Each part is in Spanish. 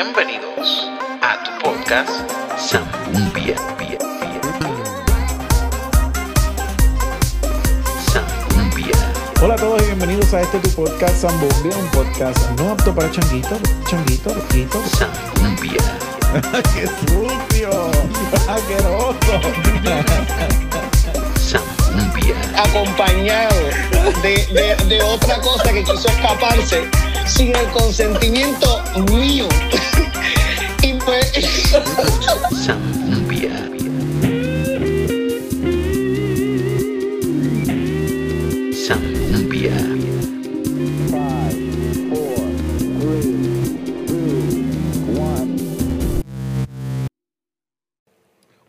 Bienvenidos a tu podcast Zambumbia. Zambumbia. Hola a todos y bienvenidos a este tu podcast Zambumbia, un podcast no apto para changuitos, changuitos, loquitos. Zambumbia. ¡Qué sucio! ¡Asqueroso! Zambumbia. acompañado de, de- de otra cosa que quiso escaparse sin el consentimiento mío. y pues.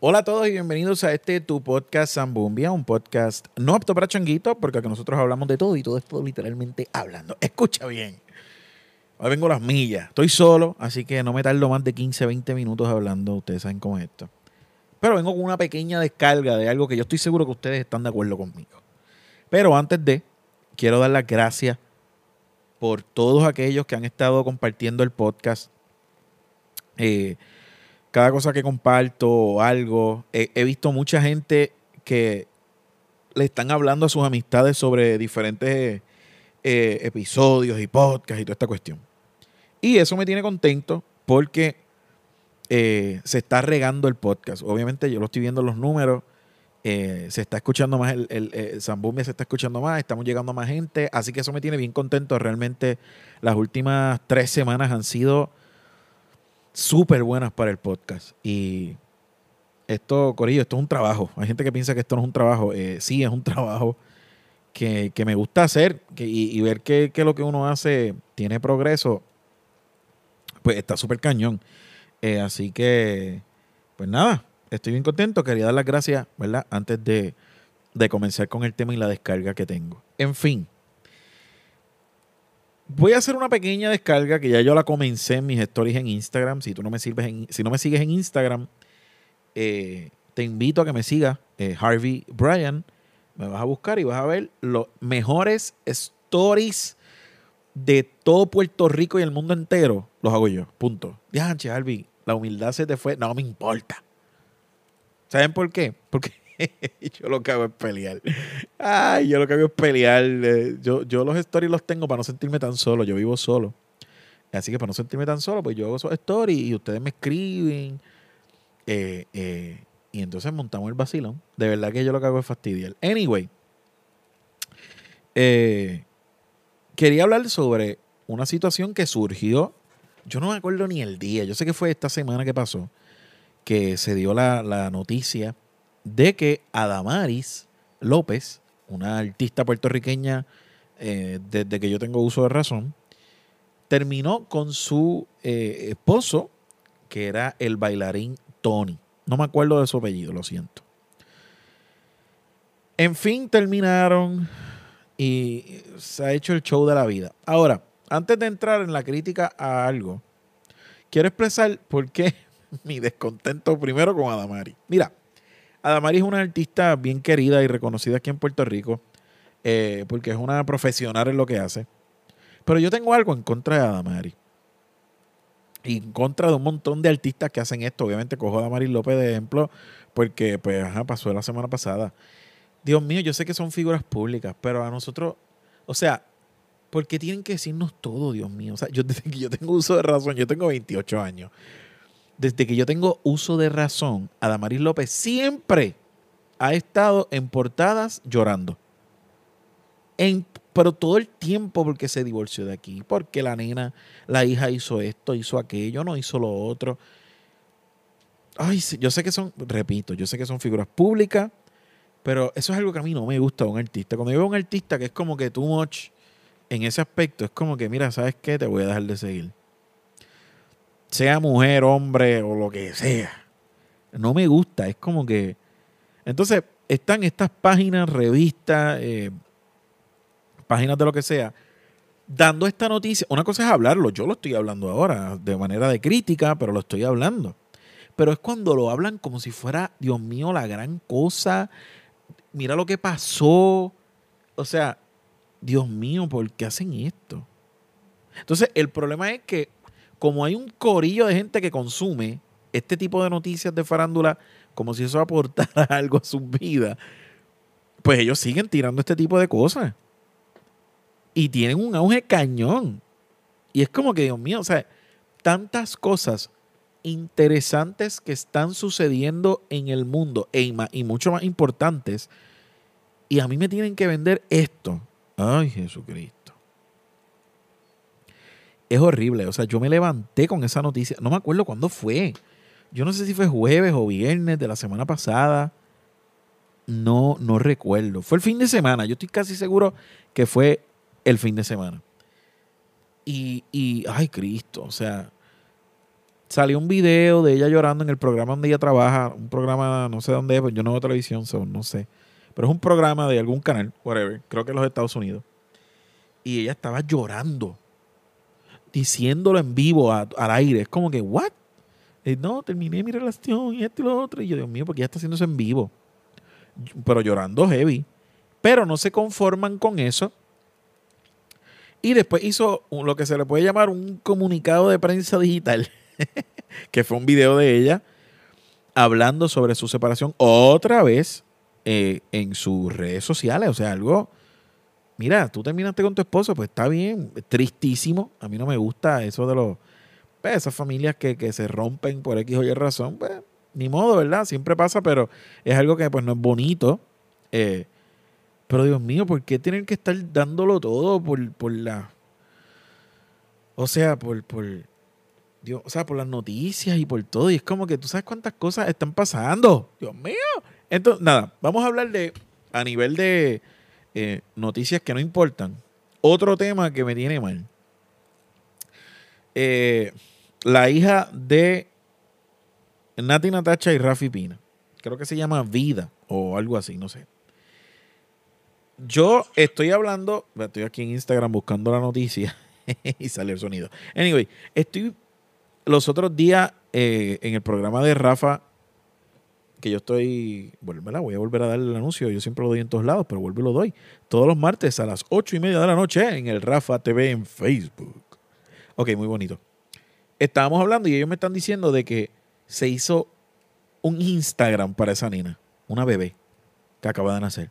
Hola a todos y bienvenidos a este tu podcast Zambumbia, un podcast no apto para changuitos, porque nosotros hablamos de todo y todo esto literalmente hablando. Escucha bien. Hoy vengo las millas. Estoy solo, así que no me tardo más de 15, 20 minutos hablando. Ustedes saben cómo es esto. Pero vengo con una pequeña descarga de algo que yo estoy seguro que ustedes están de acuerdo conmigo. Pero antes de, quiero dar las gracias por todos aquellos que han estado compartiendo el podcast. Eh, cada cosa que comparto o algo, he, he visto mucha gente que le están hablando a sus amistades sobre diferentes eh, episodios y podcasts y toda esta cuestión. Y eso me tiene contento porque eh, se está regando el podcast. Obviamente yo lo estoy viendo en los números. eh, se está escuchando más, el, el, eh, Zambumbia se está escuchando más, estamos llegando a más gente, así que eso me tiene bien contento. Realmente las últimas tres semanas han sido súper buenas para el podcast. Y esto, Corillo, esto es un trabajo. Hay gente que piensa que esto no es un trabajo. Eh, sí, es un trabajo que, que me gusta hacer que- y, ver que lo que uno hace tiene progreso, pues está súper cañón. Eh, así que, pues nada, estoy bien contento. Quería dar las gracias, ¿verdad? Antes de, de comenzar con el tema y la descarga que tengo. En fin. Voy a hacer una pequeña descarga que ya yo la comencé en mis stories en Instagram. Si tú no me sirves en, si no me sigues en Instagram, eh, te invito a que me sigas, eh, Harvey Bryan. Me vas a buscar y vas a ver los mejores stories de todo Puerto Rico y el mundo entero. Los hago yo. Punto. Ya, Harvey, la humildad se te fue. No me importa. ¿Saben por qué? Porque yo lo que hago es pelear. Ay, yo lo que hago es pelear. Eh, Yo, yo los stories los tengo para no sentirme tan solo. Yo vivo solo. Así que para no sentirme tan solo, pues yo hago esos stories y ustedes me escriben. Eh, eh, y entonces montamos el vacilón. De verdad que yo lo que hago es fastidiar. Anyway. eh, quería hablar sobre una situación que surgió. Yo no me acuerdo ni el día. Yo sé que fue esta semana que pasó. Que se dio la, la noticia de que Adamaris López, una artista puertorriqueña eh, desde que yo tengo uso de razón, terminó con su eh, esposo, que era el bailarín Tony. No me acuerdo de su apellido, lo siento. En fin, terminaron y se ha hecho el show de la vida. Ahora, antes de entrar en la crítica a algo, quiero expresar por qué mi descontento primero con Adamari. Mira, Adamari es una artista bien querida y reconocida aquí en Puerto Rico, eh, porque es una profesional en lo que hace. Pero yo tengo algo en contra de Adamari. Y en contra de un montón de artistas que hacen esto. Obviamente cojo a Adamari López de ejemplo, porque pues, ajá, pasó la semana pasada. Dios mío, yo sé que son figuras públicas, pero a nosotros, o sea, ¿por qué tienen que decirnos todo, Dios mío? O sea, yo desde que yo tengo uso de razón, yo tengo 28 años. Desde que yo tengo uso de razón, Adamaris López siempre ha estado en portadas llorando. En, pero todo el tiempo porque se divorció de aquí, porque la nena, la hija hizo esto, hizo aquello, no hizo lo otro. Ay, yo sé que son, repito, yo sé que son figuras públicas, pero eso es algo que a mí no me gusta de un artista. Cuando yo veo a un artista que es como que too much en ese aspecto, es como que, mira, ¿sabes qué? Te voy a dejar de seguir. Sea mujer, hombre o lo que sea. No me gusta. Es como que. Entonces, están estas páginas, revistas, eh, páginas de lo que sea, dando esta noticia. Una cosa es hablarlo. Yo lo estoy hablando ahora de manera de crítica, pero lo estoy hablando. Pero es cuando lo hablan como si fuera, Dios mío, la gran cosa. Mira lo que pasó. O sea, Dios mío, ¿por qué hacen esto? Entonces, el problema es que como hay un corillo de gente que consume este tipo de noticias de farándula como si eso aportara algo a sus vidas, pues ellos siguen tirando este tipo de cosas. Y tienen un auge cañón. Y es como que, Dios mío, o sea, tantas cosas interesantes que están sucediendo en el mundo e y mucho más importantes. Y a mí me tienen que vender esto. Ay, Jesucristo. Es horrible. O sea, yo me levanté con esa noticia. No me acuerdo cuándo fue. Yo no sé si fue jueves o viernes de la semana pasada. No, no recuerdo. Fue el fin de semana. Yo estoy casi seguro que fue el fin de semana. Y, y ay, Cristo. O sea, salió un video de ella llorando en el programa donde ella trabaja. Un programa, no sé dónde es, pues yo no veo televisión, so, no sé. Pero es un programa de algún canal, whatever. Creo que en los Estados Unidos. Y ella estaba llorando. Diciéndolo en vivo al aire. Es como que, ¿what? No, terminé mi relación y esto y lo otro. Y yo, Dios mío, porque ella está haciendo eso en vivo. Pero llorando heavy. Pero no se conforman con eso. Y después hizo lo que se le puede llamar un comunicado de prensa digital, que fue un video de ella hablando sobre su separación otra vez eh, en sus redes sociales. O sea, algo, mira, tú terminaste con tu esposo, pues está bien, tristísimo. A mí no me gusta eso de los, pues, esas familias que, que se rompen por X o Y razón, pues ni modo, ¿verdad? Siempre pasa, pero es algo que pues no es bonito. Eh, pero Dios mío, ¿por qué tienen que estar dándolo todo por, por la... O sea, por, por... Dios, o sea, por las noticias y por todo. Y es como que tú sabes cuántas cosas están pasando. Dios mío. Entonces, nada, vamos a hablar de, a nivel de eh, noticias que no importan. Otro tema que me tiene mal. Eh, la hija de Nati Natacha y Rafi Pina. Creo que se llama Vida o algo así, no sé. Yo estoy hablando, estoy aquí en Instagram buscando la noticia y sale el sonido. Anyway, estoy los otros días eh, en el programa de Rafa, que yo estoy, bueno, ¿verdad? voy a volver a dar el anuncio, yo siempre lo doy en todos lados, pero vuelvo y lo doy. Todos los martes a las ocho y media de la noche en el Rafa TV en Facebook. Ok, muy bonito. Estábamos hablando y ellos me están diciendo de que se hizo un Instagram para esa nena, una bebé que acaba de nacer.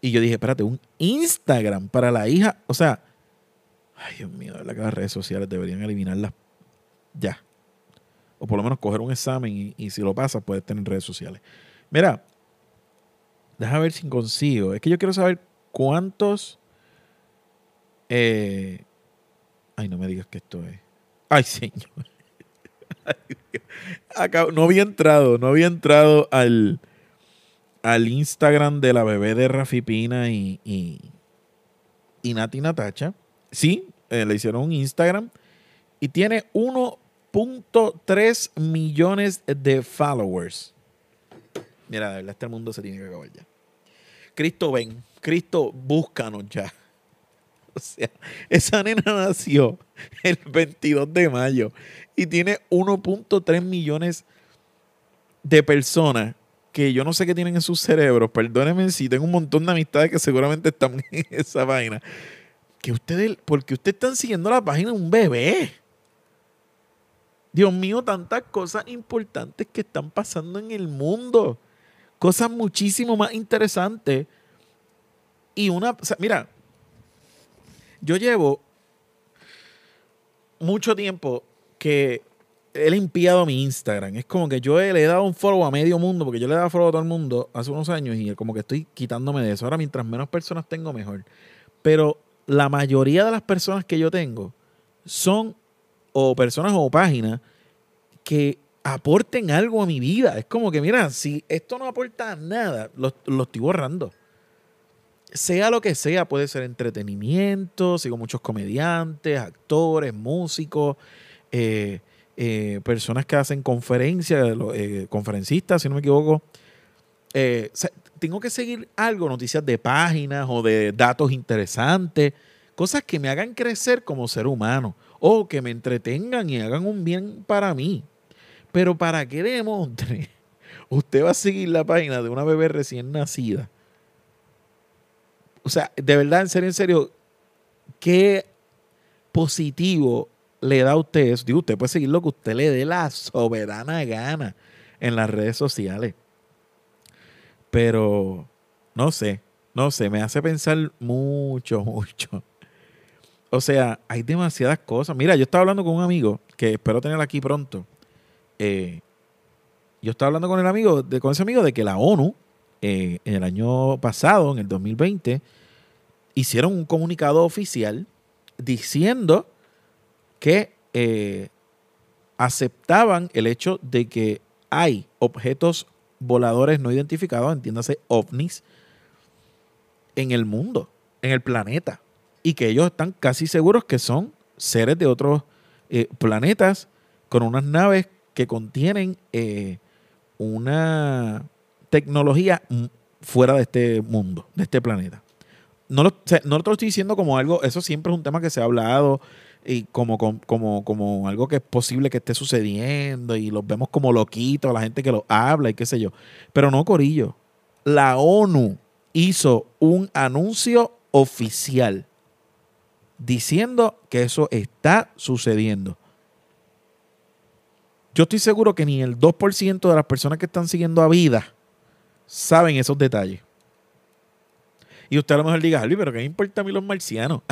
Y yo dije, espérate, un Instagram para la hija. O sea, ay Dios mío, las redes sociales deberían eliminarlas ya. O por lo menos coger un examen y, si lo pasas puedes tener redes sociales. Mira, déjame ver si consigo. Es que yo quiero saber cuántos... eh, ay, no me digas que esto es... Ay, señor. No había entrado, no había entrado al al Instagram de la bebé de Rafi Pina y, y, y Nati Natacha. Sí, eh, le hicieron un Instagram y tiene 1.3 millones de followers. Mira, de verdad, este mundo se tiene que acabar ya. Cristo, ven. Cristo, búscanos ya. O sea, esa nena nació el 22 de mayo y tiene 1.3 millones de personas que yo no sé qué tienen en sus cerebros. Perdónenme si tengo un montón de amistades que seguramente están en esa vaina. Que ustedes, porque ustedes están siguiendo la página de un bebé. Dios mío, tantas cosas importantes que están pasando en el mundo. Cosas muchísimo más interesantes. Y una, mira, yo llevo mucho tiempo que he limpiado mi Instagram. Es como que yo le he dado un follow a medio mundo, porque yo le dado follow a todo el mundo hace unos años y como que estoy quitándome de eso. Ahora, mientras menos personas tengo, mejor. Pero la mayoría de las personas que yo tengo son o personas o páginas que aporten algo a mi vida. Es como que, mira, si esto no aporta nada, lo, estoy borrando. Sea lo que sea, puede ser entretenimiento, sigo muchos comediantes, actores, músicos, eh, eh, personas que hacen conferencias, eh, conferencistas, si no me equivoco. Tengo que seguir algo, noticias de páginas o de datos interesantes, cosas que me hagan crecer como ser humano o que me entretengan y hagan un bien para mí. Pero para qué demontre, usted va a seguir la página de una bebé recién nacida. O sea, de verdad, en serio, en serio, qué positivo le da a usted eso. Digo, usted puede seguir lo que usted le dé la soberana gana en las redes sociales. Pero, no sé, no sé, me hace pensar mucho, mucho. O sea, hay demasiadas cosas. Mira, yo estaba hablando con un amigo que espero tener aquí pronto. Eh, yo estaba hablando con el amigo, de, con ese amigo de que la ONU, eh, en el año pasado, en el 2020, hicieron un comunicado oficial diciendo que eh, aceptaban el hecho de que hay objetos voladores no identificados, entiéndase ovnis, en el mundo, en el planeta. Y que ellos están casi seguros que son seres de otros eh, planetas con unas naves que contienen eh, una tecnología fuera de este mundo, de este planeta. No lo, no lo estoy diciendo como algo, eso siempre es un tema que se ha hablado y como, como, como, algo que es posible que esté sucediendo y los vemos como loquitos, la gente que lo habla y qué sé yo. Pero no, Corillo. La ONU hizo un anuncio oficial diciendo que eso está sucediendo. Yo estoy seguro que ni el 2% de las personas que están siguiendo a vida saben esos detalles. Y usted a lo mejor diga, Albi, pero ¿qué me importa a mí los marcianos?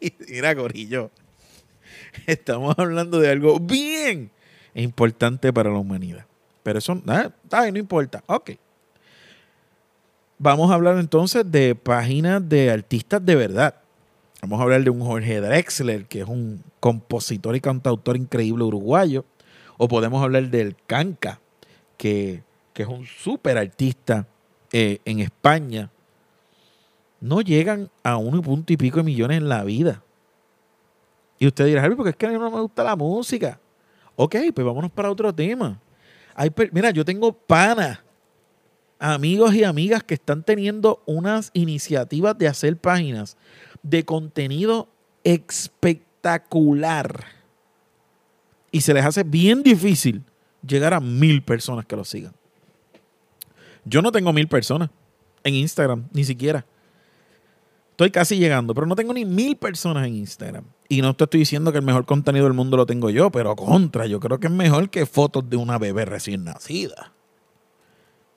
Mira, Corillo. Estamos hablando de algo bien importante para la humanidad. Pero eso, nada, no importa. Ok. Vamos a hablar entonces de páginas de artistas de verdad. Vamos a hablar de un Jorge Drexler, que es un compositor y cantautor increíble uruguayo. O podemos hablar del Canca, que, es un súper artista eh, en España. No llegan a uno punto y pico de millones en la vida. Y usted dirá, Harvey, porque es que a mí no me gusta la música. Ok, pues vámonos para otro tema. mira, yo tengo panas, amigos y amigas que están teniendo unas iniciativas de hacer páginas de contenido espectacular. Y se les hace bien difícil llegar a mil personas que lo sigan. Yo no tengo mil personas en Instagram, ni siquiera. Estoy casi llegando, pero no tengo ni mil personas en Instagram. Y no te estoy diciendo que el mejor contenido del mundo lo tengo yo, pero contra, yo creo que es mejor que fotos de una bebé recién nacida.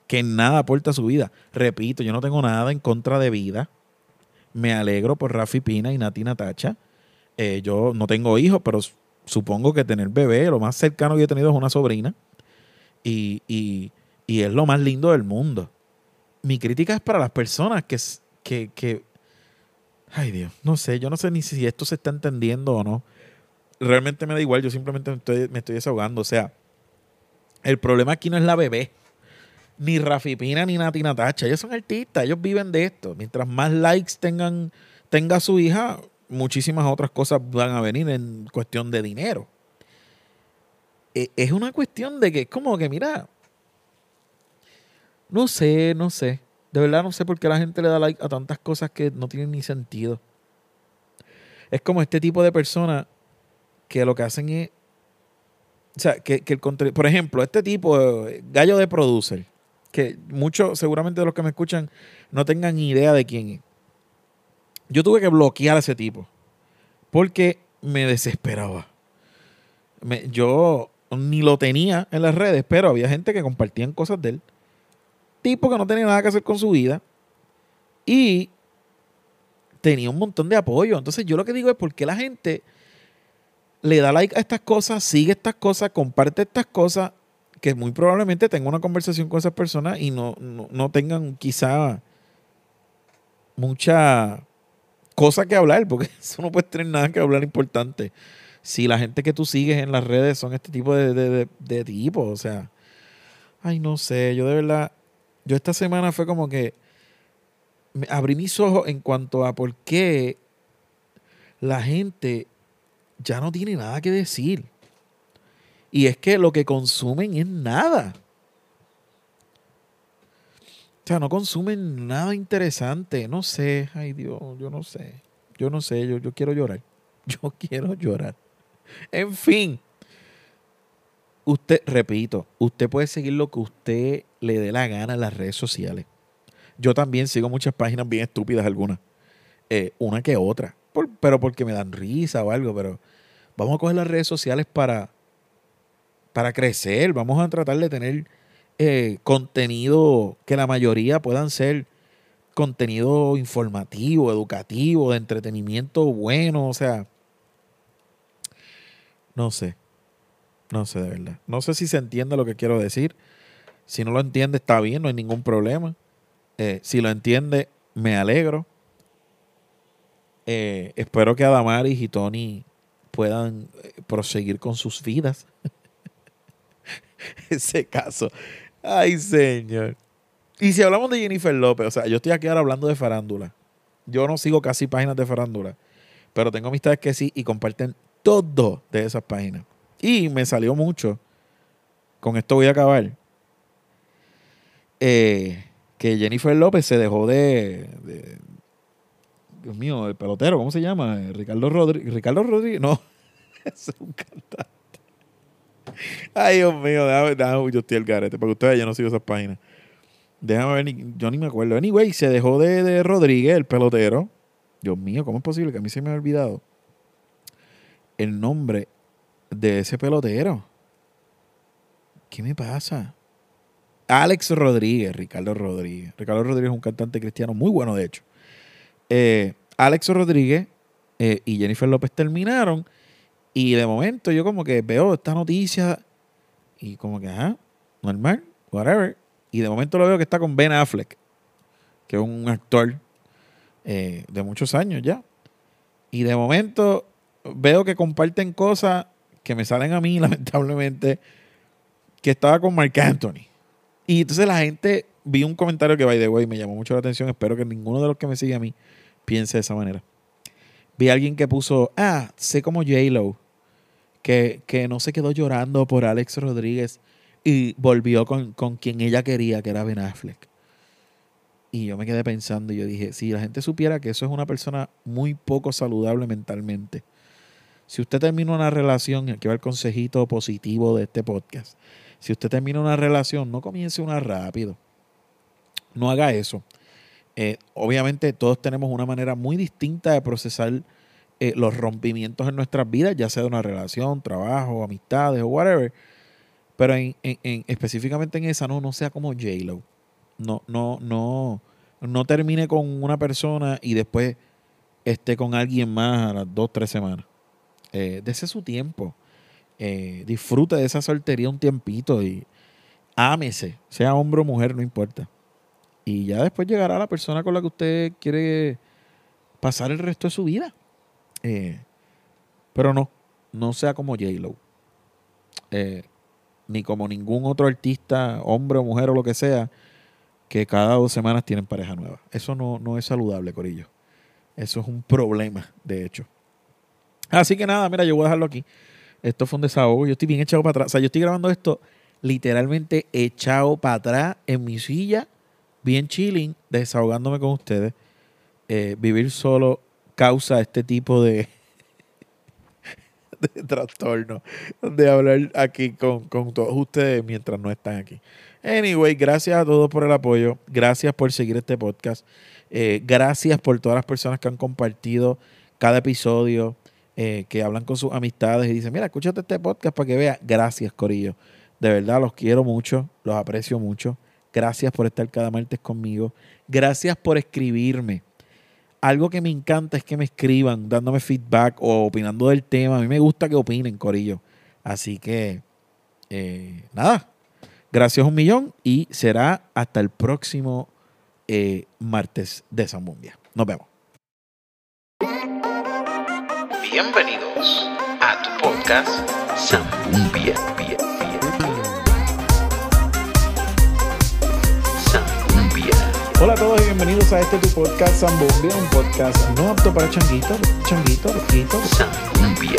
Que nada aporta a su vida. Repito, yo no tengo nada en contra de vida. Me alegro por Rafi Pina y Nati Natacha. Eh, yo no tengo hijos, pero supongo que tener bebé, lo más cercano que he tenido es una sobrina. Y, y, y es lo más lindo del mundo. Mi crítica es para las personas que, que, que Ay Dios, no sé, yo no sé ni si esto se está entendiendo o no. Realmente me da igual, yo simplemente me estoy, me estoy desahogando. O sea, el problema aquí no es la bebé, ni Rafi Pina, ni Nati Natacha. Ellos son artistas, ellos viven de esto. Mientras más likes tengan, tenga su hija, muchísimas otras cosas van a venir en cuestión de dinero. E, es una cuestión de que es como que, mira, no sé, no sé. De verdad no sé por qué la gente le da like a tantas cosas que no tienen ni sentido. Es como este tipo de personas que lo que hacen es. O sea, que, el Por ejemplo, este tipo, gallo de producer, que muchos, seguramente de los que me escuchan, no tengan idea de quién es. Yo tuve que bloquear a ese tipo. Porque me desesperaba. yo ni lo tenía en las redes, pero había gente que compartían cosas de él tipo que no tenía nada que hacer con su vida y tenía un montón de apoyo. Entonces yo lo que digo es por qué la gente le da like a estas cosas, sigue estas cosas, comparte estas cosas, que muy probablemente tenga una conversación con esas personas y no, no, tengan quizá mucha cosa que hablar, porque eso no puede tener nada que hablar importante. Si la gente que tú sigues en las redes son este tipo de, de, de tipos, o sea, ay, no sé, yo de verdad, yo esta semana fue como que me abrí mis ojos en cuanto a por qué la gente ya no tiene nada que decir. Y es que lo que consumen es nada. O sea, no consumen nada interesante. No sé. Ay Dios, yo no sé. Yo no sé. Yo, yo quiero llorar. Yo quiero llorar. En fin usted, repito, usted puede seguir lo que usted le dé la gana en las redes sociales. Yo también sigo muchas páginas bien estúpidas algunas. Eh, una que otra. pero porque me dan risa o algo, pero vamos a coger las redes sociales para, para crecer, vamos a tratar de tener eh, contenido que la mayoría puedan ser contenido informativo, educativo, de entretenimiento bueno, o sea, no sé, no sé de verdad. No sé si se entiende lo que quiero decir. Si no lo entiende, está bien, no hay ningún problema. Eh, si lo entiende, me alegro. Eh, espero que Adamaris y Tony puedan proseguir con sus vidas. Ese caso. Ay, señor. Y si hablamos de Jennifer López, o sea, yo estoy aquí ahora hablando de farándula. Yo no sigo casi páginas de farándula, pero tengo amistades que sí y comparten todo de esas páginas. Y me salió mucho. Con esto voy a acabar. Eh, que Jennifer López se dejó de, de- Dios mío, el pelotero, ¿cómo se llama? Ricardo Rodríguez. Ricardo Rodríguez, no. Es un cantante. Ay, Dios mío, déjame, déjame yo estoy el garete, porque ustedes yo no sigo esas páginas. Déjame ver, yo ni me acuerdo. Anyway, se dejó de, de Rodríguez, el pelotero. Dios mío, ¿cómo es posible que a mí se me ha olvidado el nombre de ese pelotero? ¿Qué me pasa? Alex Rodríguez, Ricardo Rodríguez. Ricardo Rodríguez es un cantante cristiano muy bueno, de hecho. Eh, Alex Rodríguez eh, y Jennifer López terminaron. Y de momento yo como que veo esta noticia y como que, ajá, normal, whatever. Y de momento lo veo que está con Ben Affleck, que es un actor eh, de muchos años ya. Y de momento veo que comparten cosas que me salen a mí, lamentablemente, que estaba con Mark Anthony. Y entonces la gente, vi un comentario que, by the way, me llamó mucho la atención. Espero que ninguno de los que me sigue a mí piense de esa manera. Vi a alguien que puso, ah, sé como J-Lo, que, que no se quedó llorando por Alex Rodríguez y volvió con, con quien ella quería, que era Ben Affleck. Y yo me quedé pensando y yo dije, si la gente supiera que eso es una persona muy poco saludable mentalmente. Si usted termina una relación, y aquí va el consejito positivo de este podcast. Si usted termina una relación, no comience una rápido. No haga eso. Eh, obviamente todos tenemos una manera muy distinta de procesar eh, los rompimientos en nuestras vidas, ya sea de una relación, trabajo, amistades o whatever. Pero en, en- en- específicamente en esa, no, no sea como J-Lo. No, no, no, no termine con una persona y después esté con alguien más a las dos, tres semanas. Eh, dese su tiempo. Eh, disfrute de esa soltería un tiempito y ámese, sea hombre o mujer, no importa. Y ya después llegará la persona con la que usted quiere pasar el resto de su vida. Eh, pero no, no sea como J-Lo. Eh, ni como ningún otro artista, hombre o mujer o lo que sea, que cada dos semanas tienen pareja nueva. Eso no, no es saludable, Corillo. Eso es un problema, de hecho. Así que nada, mira, yo voy a dejarlo aquí. Esto fue un desahogo. Yo estoy bien echado para atrás. O sea, yo estoy grabando esto literalmente echado para atrás en mi silla, bien chilling, desahogándome con ustedes. Eh, vivir solo causa este tipo de, de trastorno de hablar aquí con, con todos ustedes mientras no están aquí. Anyway, gracias a todos por el apoyo. Gracias por seguir este podcast. Eh, gracias por todas las personas que han compartido cada episodio, eh, que hablan con sus amistades y dicen, mira, escúchate este podcast para que veas. Gracias, Corillo. De verdad, los quiero mucho, los aprecio mucho. Gracias por estar cada martes conmigo. Gracias por escribirme. Algo que me encanta es que me escriban dándome feedback o opinando del tema. A mí me gusta que opinen, Corillo. Así que, eh, nada. Gracias un millón y será hasta el próximo eh, martes de Zambumbia. Nos vemos. Bienvenidos a tu podcast Zambumbia. Hola a todos y bienvenidos a este tu podcast Zambumbia, un podcast no apto para changuitos, changuitos, changuitos. Zambumbia.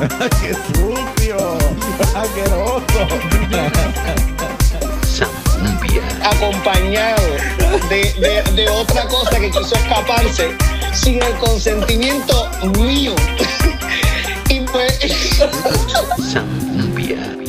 ¡Qué sucio! ¡Asqueroso! Zambumbia. acompañado de, de- de otra cosa que quiso escaparse sin el consentimiento mío. y pues Zambumbia.